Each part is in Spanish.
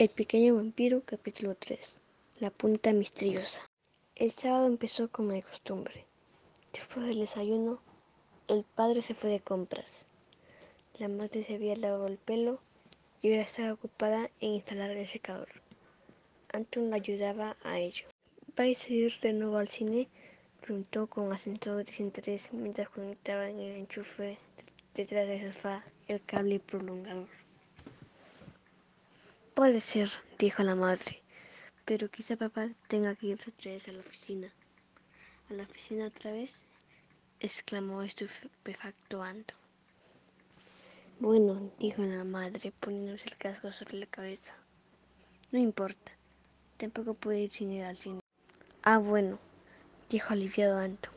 El pequeño vampiro, capítulo 3. La punta misteriosa. El sábado empezó como de costumbre. Después del desayuno, el padre se fue de compras. La madre se había lavado el pelo y ahora estaba ocupada en instalar el secador. Anton la ayudaba a ello. ¿Vais a ir de nuevo al cine? preguntó con acento de desinterés mientras conectaba en el enchufe detrás del sofá el cable prolongador. Puede ser, dijo la madre, pero quizá papá tenga que ir otra vez a la oficina. ¿A la oficina otra vez? exclamó estupefacto Anton. Bueno, dijo la madre poniéndose el casco sobre la cabeza. No importa, tampoco puede ir sin ir al cine. Ah, bueno, dijo aliviado Anton.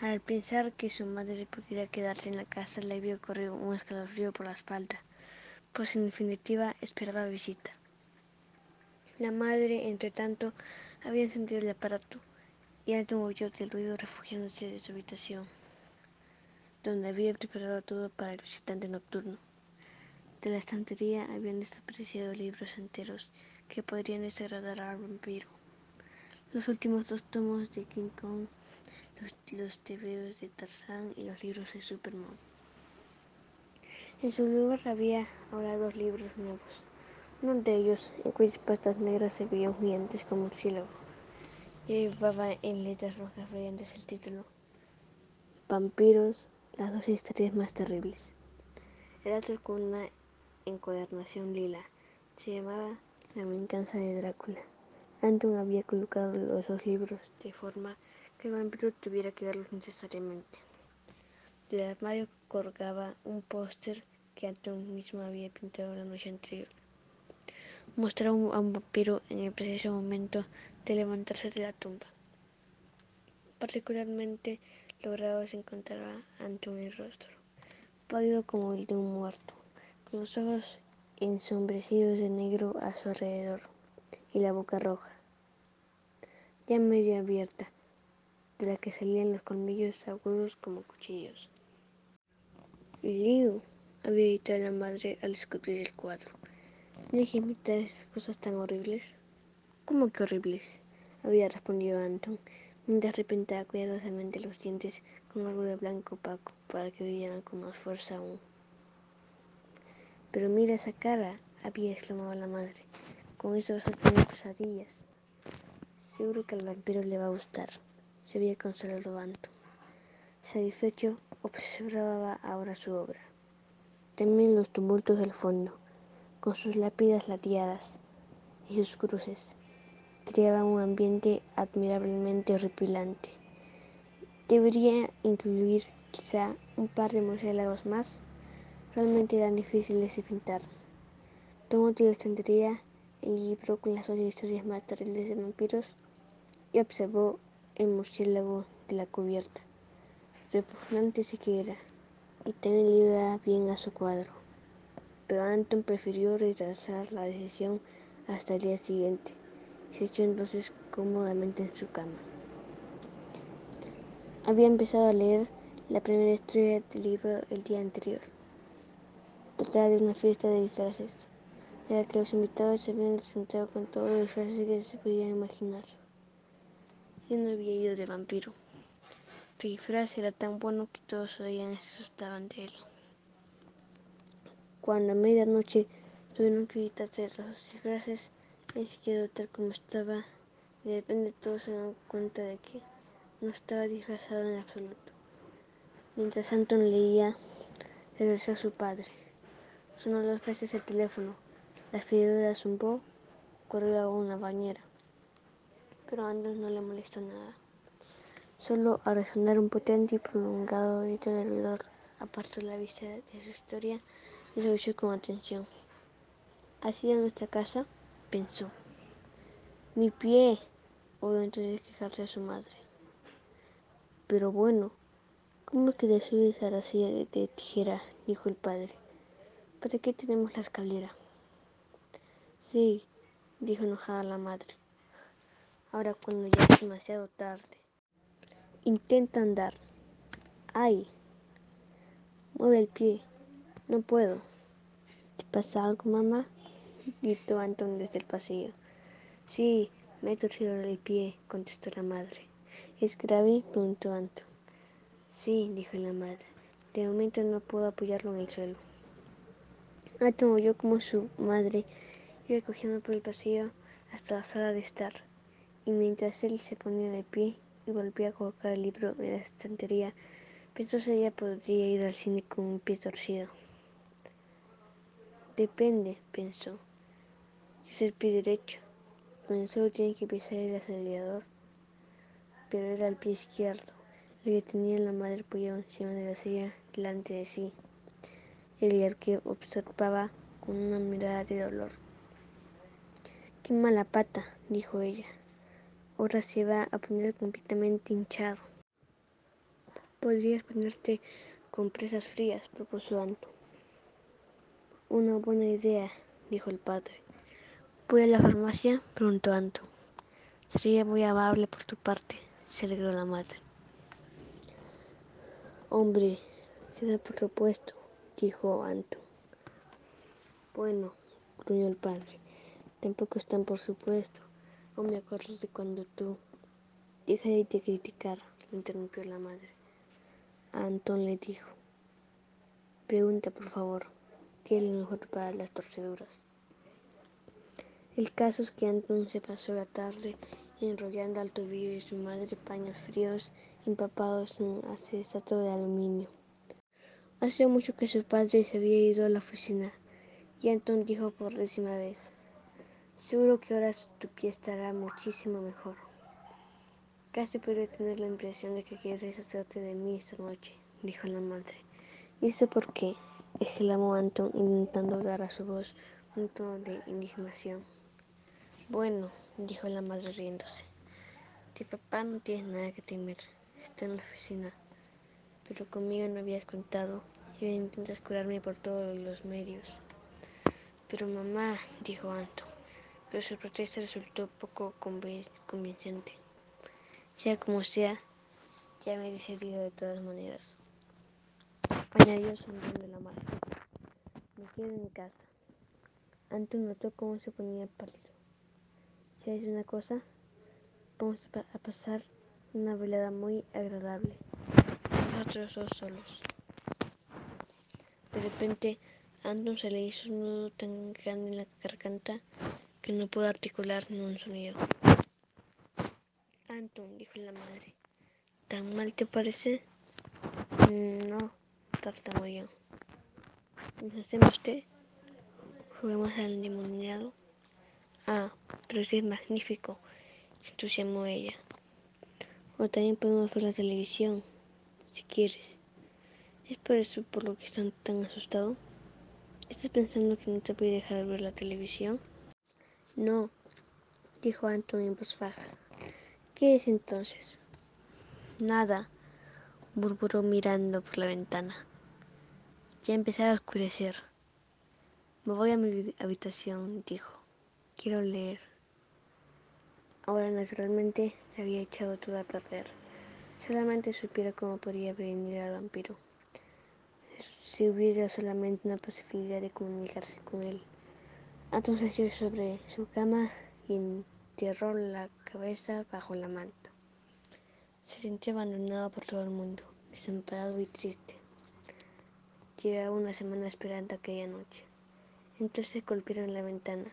Al pensar que su madre pudiera quedarse en la casa le vio correr un escalofrío por la espalda pues en definitiva esperaba visita. La madre, entre tanto, había encendido el aparato y Anton oyó del ruido refugiándose de su habitación, donde había preparado todo para el visitante nocturno. De la estantería habían desaparecido libros enteros que podrían desagradar al vampiro. Los últimos dos tomos de King Kong, los, los tebeos de Tarzán y los libros de Superman. En su lugar había ahora dos libros nuevos. Uno de ellos, en cuyas patas negras se veían gigantes como murciélago, llevaba en letras rojas brillantes el título Vampiros, las dos historias más terribles. El otro con una encuadernación lila. Se llamaba La venganza de Drácula. Anton había colocado los dos libros de forma que el vampiro tuviera que verlos necesariamente. Del armario colgaba un póster que mismo había pintado la noche anterior. Mostraba a un vampiro en el preciso momento de levantarse de la tumba. Particularmente logrado se encontraba Anton el rostro, pálido como el de un muerto, con los ojos ensombrecidos de negro a su alrededor y la boca roja, ya medio abierta, de la que salían los colmillos agudos como cuchillos. Liu había dicho a la madre al descubrir el cuadro. ¿No hay que imitar esas cosas tan horribles? ¿Cómo que horribles? había respondido Anton, mientras repentaba cuidadosamente los dientes con algo de blanco opaco para que brillaran con más fuerza aún. Pero mira esa cara, había exclamado la madre. Con eso vas a tener pesadillas. Seguro que al vampiro le va a gustar, se había consolado Anton. Satisfecho, observaba ahora su obra también los tumultos del fondo, con sus lápidas lateadas y sus cruces, creaban un ambiente admirablemente horripilante. Debería incluir quizá un par de murciélagos más, realmente eran difíciles de pintar. La estantería el libro con las dos historias más terribles de vampiros y observó el murciélago de la cubierta. Repugnante sí que era y también le iba bien a su cuadro. Pero Anton prefirió retrasar la decisión hasta el día siguiente y se echó entonces cómodamente en su cama. Había empezado a leer la primera historia del libro el día anterior. Trataba de una fiesta de disfraces, de la que los invitados se habían presentado con todos los disfraces que se podían imaginar. Yo no había ido de vampiro. Disfraz era tan bueno que todos oían y se asustaban de él. Cuando a medianoche tuvieron que quitarse los disfraces, ni siquiera tal como estaba, de repente todos se dieron cuenta de que no estaba disfrazado en absoluto. Mientras Anton leía, regresó a su padre. Sonó dos veces el teléfono. La aspiradora zumbó, corrió a una bañera. Pero Anton no le molestó nada. Solo al resonar un potente y prolongado grito del reloj apartó la vista de su historia y se escuchó con atención. ¿Así en nuestra casa? pensó. Mi pie, oyó entonces quejarse a su madre. Pero bueno, ¿cómo que te subes a la silla de, de tijera? dijo el padre. ¿Para qué tenemos la escalera? Sí, dijo enojada la madre. Ahora cuando ya es demasiado tarde. Intenta andar. ¡Ay! Mueve el pie. No puedo. ¿Te pasa algo, mamá? gritó Anton desde el pasillo. Sí, me he torcido el pie, contestó la madre. ¿Es grave? preguntó Anton. Sí, dijo la madre. De momento no puedo apoyarlo en el suelo. Anton oyó como su madre iba cogiendo por el pasillo hasta la sala de estar, y mientras él se ponía de pie y volvía a colocar el libro en la estantería, pensó si ella podría ir al cine con un pie torcido. Depende, pensó. Si es el pie derecho, donde solo tiene que pisar el acelerador, pero era el pie izquierdo, el que tenía la madre apoyado encima de la silla delante de sí, el que observaba con una mirada de dolor. Qué mala pata, dijo ella. Ahora se va a poner completamente hinchado. Podrías ponerte compresas frías, propuso Anto. Una buena idea, dijo el padre. ¿Voy a la farmacia? preguntó Anto. Sería muy amable por tu parte, se alegró la madre. Hombre, será por supuesto, dijo Anto. Bueno, gruñó el padre. Tampoco están por supuesto. No me acuerdo de cuando tú... Deja de criticar, le interrumpió la madre. A Antón le dijo. Pregunta, por favor, ¿qué es lo mejor para las torceduras? El caso es que Antón se pasó la tarde enrollando al tobillo de su madre paños fríos empapados en acetato de aluminio. Hace mucho que su padre se había ido a la oficina y Antón dijo por décima vez, Seguro que ahora tu pie estará muchísimo mejor. Casi puede tener la impresión de que quieres deshacerte de mí esta noche, dijo la madre. ¿Y eso por qué? exclamó Anton, intentando dar a su voz un tono de indignación. Bueno, dijo la madre riéndose. Tu papá no tiene nada que temer. Está en la oficina. Pero conmigo no habías contado y ahora intentas curarme por todos los medios. Pero mamá, dijo Anton pero su protesta resultó poco convincente. Sea como sea, ya me he decidido de todas maneras. Añadió sonriendo la madre. Me quedo en casa. Anton notó cómo se ponía pálido. Si hay una cosa, vamos a pasar una velada muy agradable. Nosotros dos solos. De repente, Anton se le hizo un nudo tan grande en la garganta que no pudo articular ni un sonido. Anton, dijo la madre, ¿tan mal te parece? No, tartamudeó. ¿Nos hacemos té? ¿Juguemos al endemoniado? Ah, pero sí es magnífico, entusiasmó ella. O también podemos ver la televisión, si quieres. ¿Es por eso por lo que están tan asustados? ¿Estás pensando que no te voy a dejar ver la televisión? No, dijo Antonio en voz baja. ¿Qué es entonces? Nada, murmuró mirando por la ventana. Ya empezaba a oscurecer. Me voy a mi habitación, dijo. Quiero leer. Ahora naturalmente se había echado todo a perder. Solamente supiera cómo podría prevenir al vampiro. Si hubiera solamente una posibilidad de comunicarse con él. Entonces yo sobre su cama y enterró la cabeza bajo la manta. Se sintió abandonado por todo el mundo, desamparado y triste. Llevaba una semana esperando aquella noche. Entonces golpearon la ventana.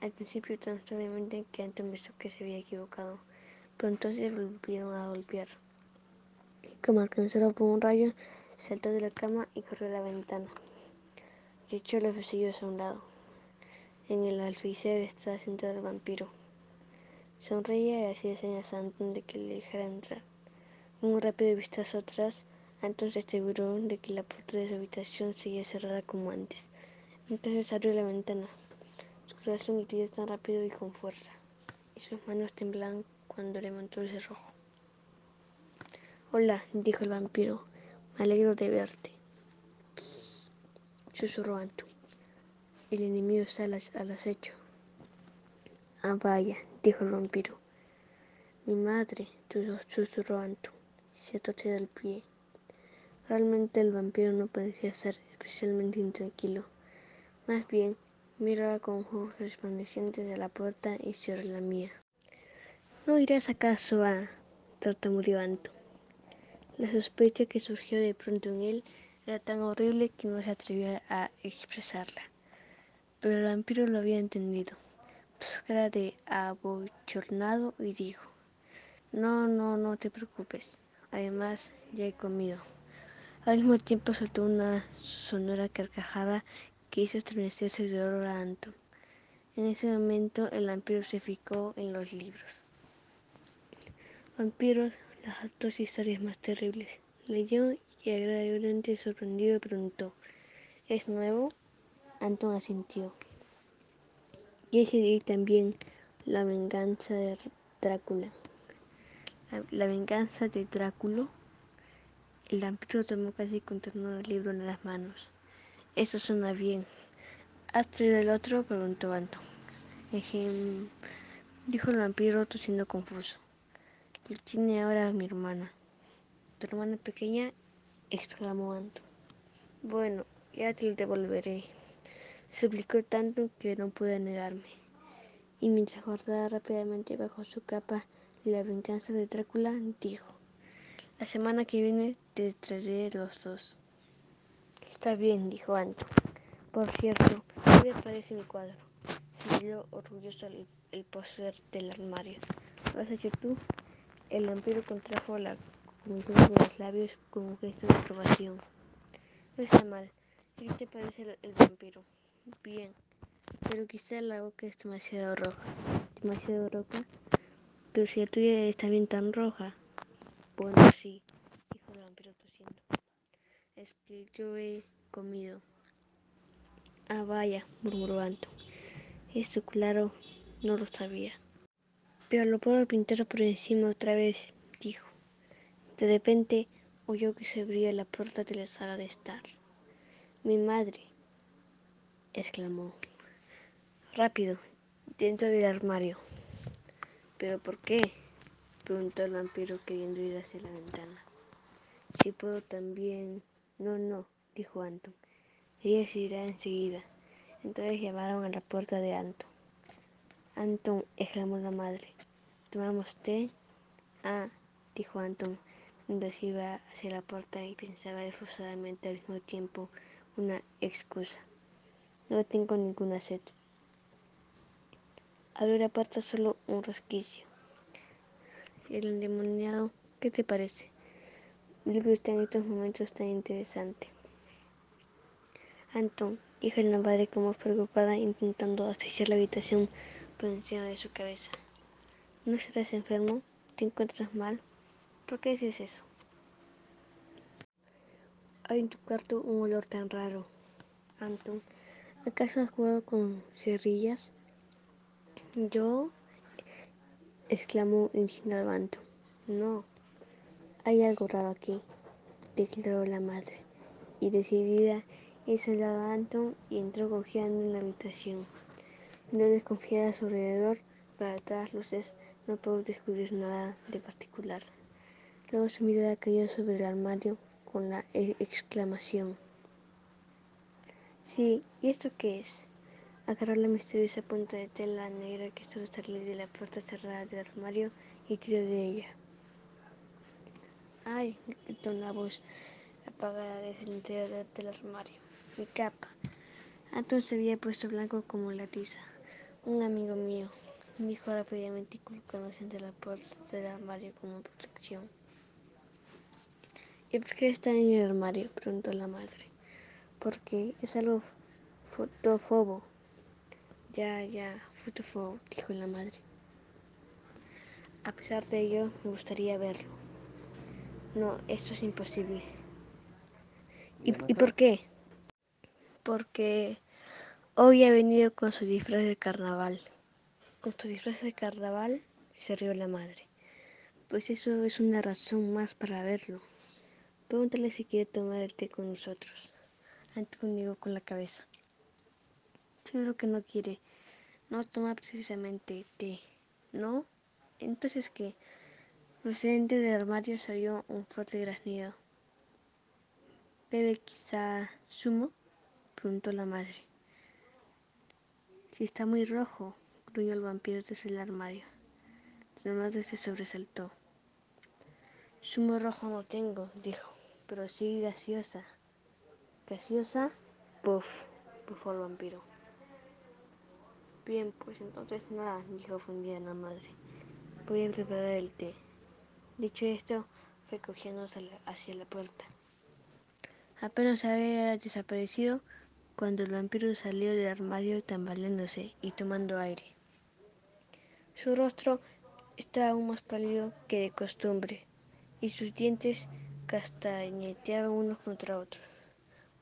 Al principio tan suavemente que Anton pensó que se había equivocado, pero entonces volvieron a golpear. Como alcanzado por un rayo, saltó de la cama y corrió a la ventana. Y echó los besillos a un lado. En el alféizar estaba sentado el vampiro. Sonreía y hacía señas a Anton de que le dejara entrar. Un rápido vistazo atrás, Anton se aseguró de que la puerta de su habitación seguía cerrada como antes. Entonces abrió la ventana. Su corazón latía tan rápido y con fuerza, y sus manos temblaban cuando levantó el cerrojo. Hola, dijo el vampiro. Me alegro de verte. Susurró Anton. El enemigo está al, acecho. Ah, vaya, dijo el vampiro. Mi madre, susurró Antu. Se ha torcido el pie. Realmente el vampiro no parecía estar especialmente intranquilo. Más bien, miraba con ojos resplandecientes de la puerta y cerró la mía. ¿No irás acaso a...? tartamudeó Anton. La sospecha que surgió de pronto en él era tan horrible que no se atrevió a expresarla. Pero el vampiro lo había entendido. Puso cara de abochornado y dijo, no, no, no te preocupes. Además, ya he comido. Al mismo tiempo soltó una sonora carcajada que hizo estremecerse de horror a Anton. En ese momento el vampiro se fijó en los libros. Vampiros, las dos historias más terribles. Leyó y agradablemente sorprendido preguntó, ¿es nuevo? Anton asintió. Y ese también La venganza de Drácula. La, venganza de Drácula. El vampiro tomó casi con el libro en las manos. Eso suena bien. ¿Has traído el otro? preguntó Anton. Dijo el vampiro tosiendo confuso. Lo tiene ahora mi hermana. ¿Tu hermana pequeña? exclamó Anton. Bueno, ya te lo devolveré. Suplicó tanto que no pude negarme. Y mientras guardaba rápidamente bajo su capa la venganza de Drácula, dijo, la semana que viene te traeré los dos. Está bien, dijo Anton. Por cierto, ¿qué le parece mi cuadro? Señaló orgulloso el, el poseer del armario. ¿Lo has hecho tú? El vampiro contrajo la de los labios con un gesto de aprobación. No está mal. ¿Qué te parece el, vampiro? Bien, pero quizá la boca es demasiado roja. ¿Demasiado roja? Pero si la tuya está bien tan roja. Bueno, sí, dijo el vampiro tosiendo. Es que yo he comido. Ah, vaya, murmuró Anton. Esto, claro, no lo sabía. Pero lo puedo pintar por encima otra vez, dijo. De repente oyó que se abría la puerta de la sala de estar. Mi madre, exclamó. Rápido, dentro del armario. ¿Pero por qué? preguntó el vampiro queriendo ir hacia la ventana. Si puedo también. No, no, dijo Anton. Ella se irá enseguida. Entonces llamaron a la puerta de Anton. Anton, exclamó la madre. ¿Tomamos té? Ah, dijo Anton mientras iba hacia la puerta y pensaba esforzadamente al mismo tiempo una excusa. No tengo ninguna sed. Abrió la puerta solo un resquicio. El endemoniado, ¿qué te parece? El libro está en estos momentos tan interesante. Anton, dijo la madre como preocupada, intentando asfixiar la habitación por encima de su cabeza. ¿No estarás enfermo? ¿Te encuentras mal? ¿Por qué dices eso? Hay en tu cuarto un olor tan raro. Anton, ¿acaso has jugado con cerrillas? ¿Yo? exclamó indignado. No, hay algo raro aquí, declaró la madre, y decidida hizo el Anton y entró cojeando en la habitación. No desconfiada a su alrededor, para todas luces no pudo descubrir nada de particular. Luego su mirada cayó sobre el armario con la exclamación. Sí, ¿y esto qué es? Agarró la misteriosa punta de tela negra que estaba salir de la puerta cerrada del armario y tiró de ella. ¡Ay! gritó una voz apagada desde el interior del armario. Mi capa. Anton se había puesto blanco como la tiza. Un amigo mío, dijo rápidamente colocándose entre la puerta del armario como protección. ¿Y por qué está en el armario? preguntó la madre. Porque es algo fotófobo. Ya, ya, fotófobo, dijo la madre. A pesar de ello, me gustaría verlo. No, esto es imposible. ¿Y, ¿y por qué? Porque hoy ha venido con su disfraz de carnaval. ¿Con su disfraz de carnaval? se rió la madre. Pues eso es una razón más para verlo. Pregúntale si quiere tomar el té con nosotros. Negó con la cabeza. Seguro que no quiere. No toma precisamente té. ¿No? Entonces, ¿qué? Procedente del armario salió un fuerte graznido. ¿Bebe quizá zumo? preguntó la madre. Si está muy rojo, gruñó el vampiro desde el armario. La madre se sobresaltó. Zumo rojo no tengo, dijo, pero sí gaseosa. ¿Gaseosa? Puf, bufó el vampiro. Bien, pues entonces nada, dijo fundida la madre. Voy a preparar el té. Dicho esto, fue cogiéndose hacia la puerta. Apenas había desaparecido cuando el vampiro salió del armario tambaleándose y tomando aire. Su rostro estaba aún más pálido que de costumbre y sus dientes castañeteaban unos contra otros,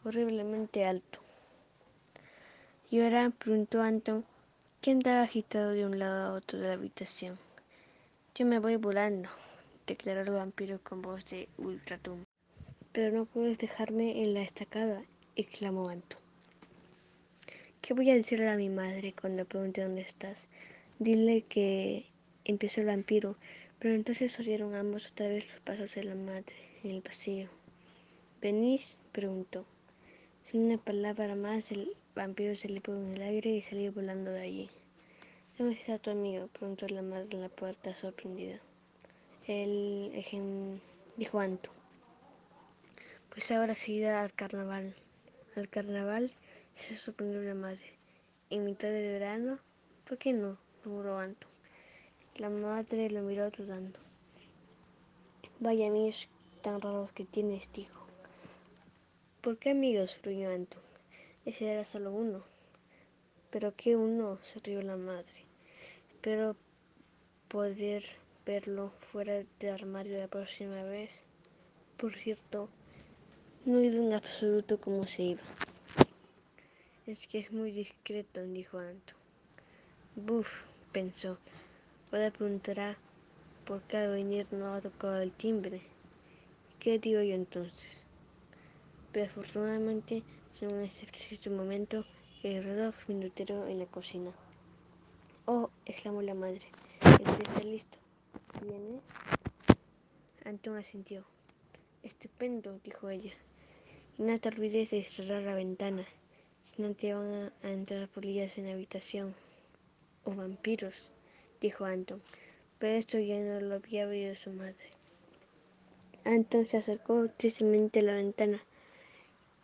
horriblemente alto. ¿Y ahora? preguntó Anton, que andaba agitado de un lado a otro de la habitación. Yo me voy volando, declaró el vampiro con voz de ultratumba. Pero no puedes dejarme en la estacada, exclamó Anton. ¿Qué voy a decirle a mi madre cuando pregunte dónde estás? Dile que empezó el vampiro, pero entonces oyeron ambos otra vez los pasos de la madre en el pasillo. ¿Venís? preguntó. Sin una palabra más, el vampiro se le puso en el aire y salió volando de allí. ¿Dónde está tu amigo? preguntó la madre en la puerta, sorprendida. El ejem... dijo Anto. Pues ahora se irá al carnaval. ¿Al carnaval? se sorprendió la madre. ¿En mitad de verano? ¿Por qué no? murmuró Anto. La madre lo miró dudando. Vaya amigos tan raros que tienes, dijo. ¿Por qué amigos? gruñó Anto. Ese era solo uno. ¿Pero qué uno? se rió la madre. Espero poder verlo fuera del armario la próxima vez. Por cierto, no he ido en absoluto cómo se iba. Es que es muy discreto, dijo Anto. Buf, pensó. Ahora preguntará por qué al venir no ha tocado el timbre. ¿Qué digo yo entonces? Pero afortunadamente, en ese preciso momento, el reloj minutero en la cocina. Oh, exclamó la madre. El listo. ¿Vienes? Antón asintió. Estupendo, dijo ella. Y no te olvides de cerrar la ventana, si no te van a entrar polillas en la habitación. O vampiros, dijo Anton, pero esto ya no lo había oído su madre. Anton se acercó tristemente a la ventana,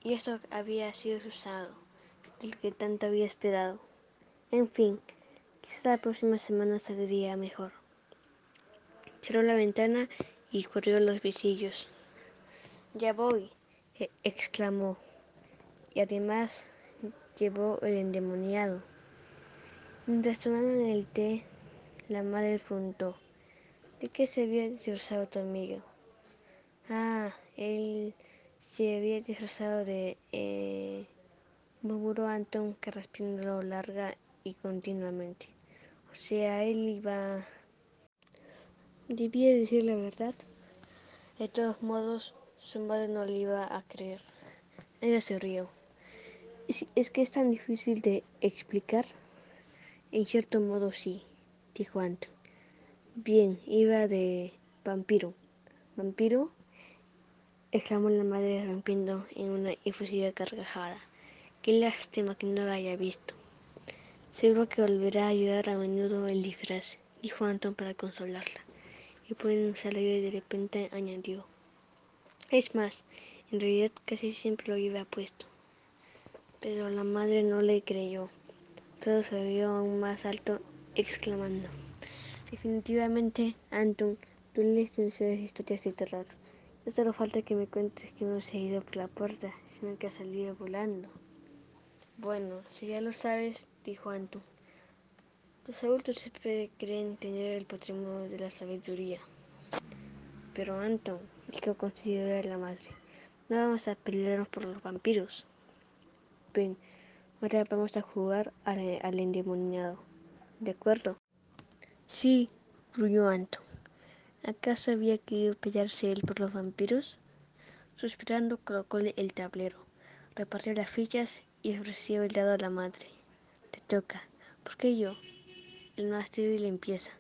y esto había sido su del que tanto había esperado. En fin, quizá la próxima semana saldría mejor. Cerró la ventana y corrió los visillos. Ya voy, e-, exclamó, y además llevó el endemoniado. Mientras tomaban el té, la madre preguntó, ¿de qué se había disfrazado tu amigo? Ah, él se había disfrazado de... Eh, murmuró Anton que respiró larga y continuamente. O sea, él iba... Debía decir la verdad. De todos modos, su madre no le iba a creer. Ella se rió. ¿Es, es que es tan difícil de explicar? En cierto modo sí, dijo Anton. Bien, iba de vampiro. ¿Vampiro? Exclamó la madre rompiendo en una efusiva carcajada. Qué lástima que no la haya visto. Seguro que volverá a ayudar a menudo el disfraz, dijo Anton para consolarla. Y poniéndose alegre de repente añadió. Es más, en realidad casi siempre lo lleva puesto. Pero la madre no le creyó. Todo se vio aún más alto, exclamando. Definitivamente, Anton, tú lees demasiadas historias de terror. Solo falta que me cuentes que no se ha ido por la puerta, sino que ha salido volando. Bueno, si ya lo sabes, dijo Anton. Los adultos siempre creen tener el patrimonio de la sabiduría. Pero Anton, dijo considerada la madre, no vamos a pelearnos por los vampiros. Ven, Ahora vamos a jugar al, al endemoniado. ¿De acuerdo? Sí, gruñó Anton. ¿Acaso había querido pillarse él por los vampiros? Suspirando, colocó el tablero, repartió las fichas y ofreció el dado a la madre. Te toca, porque yo, el más débil empieza.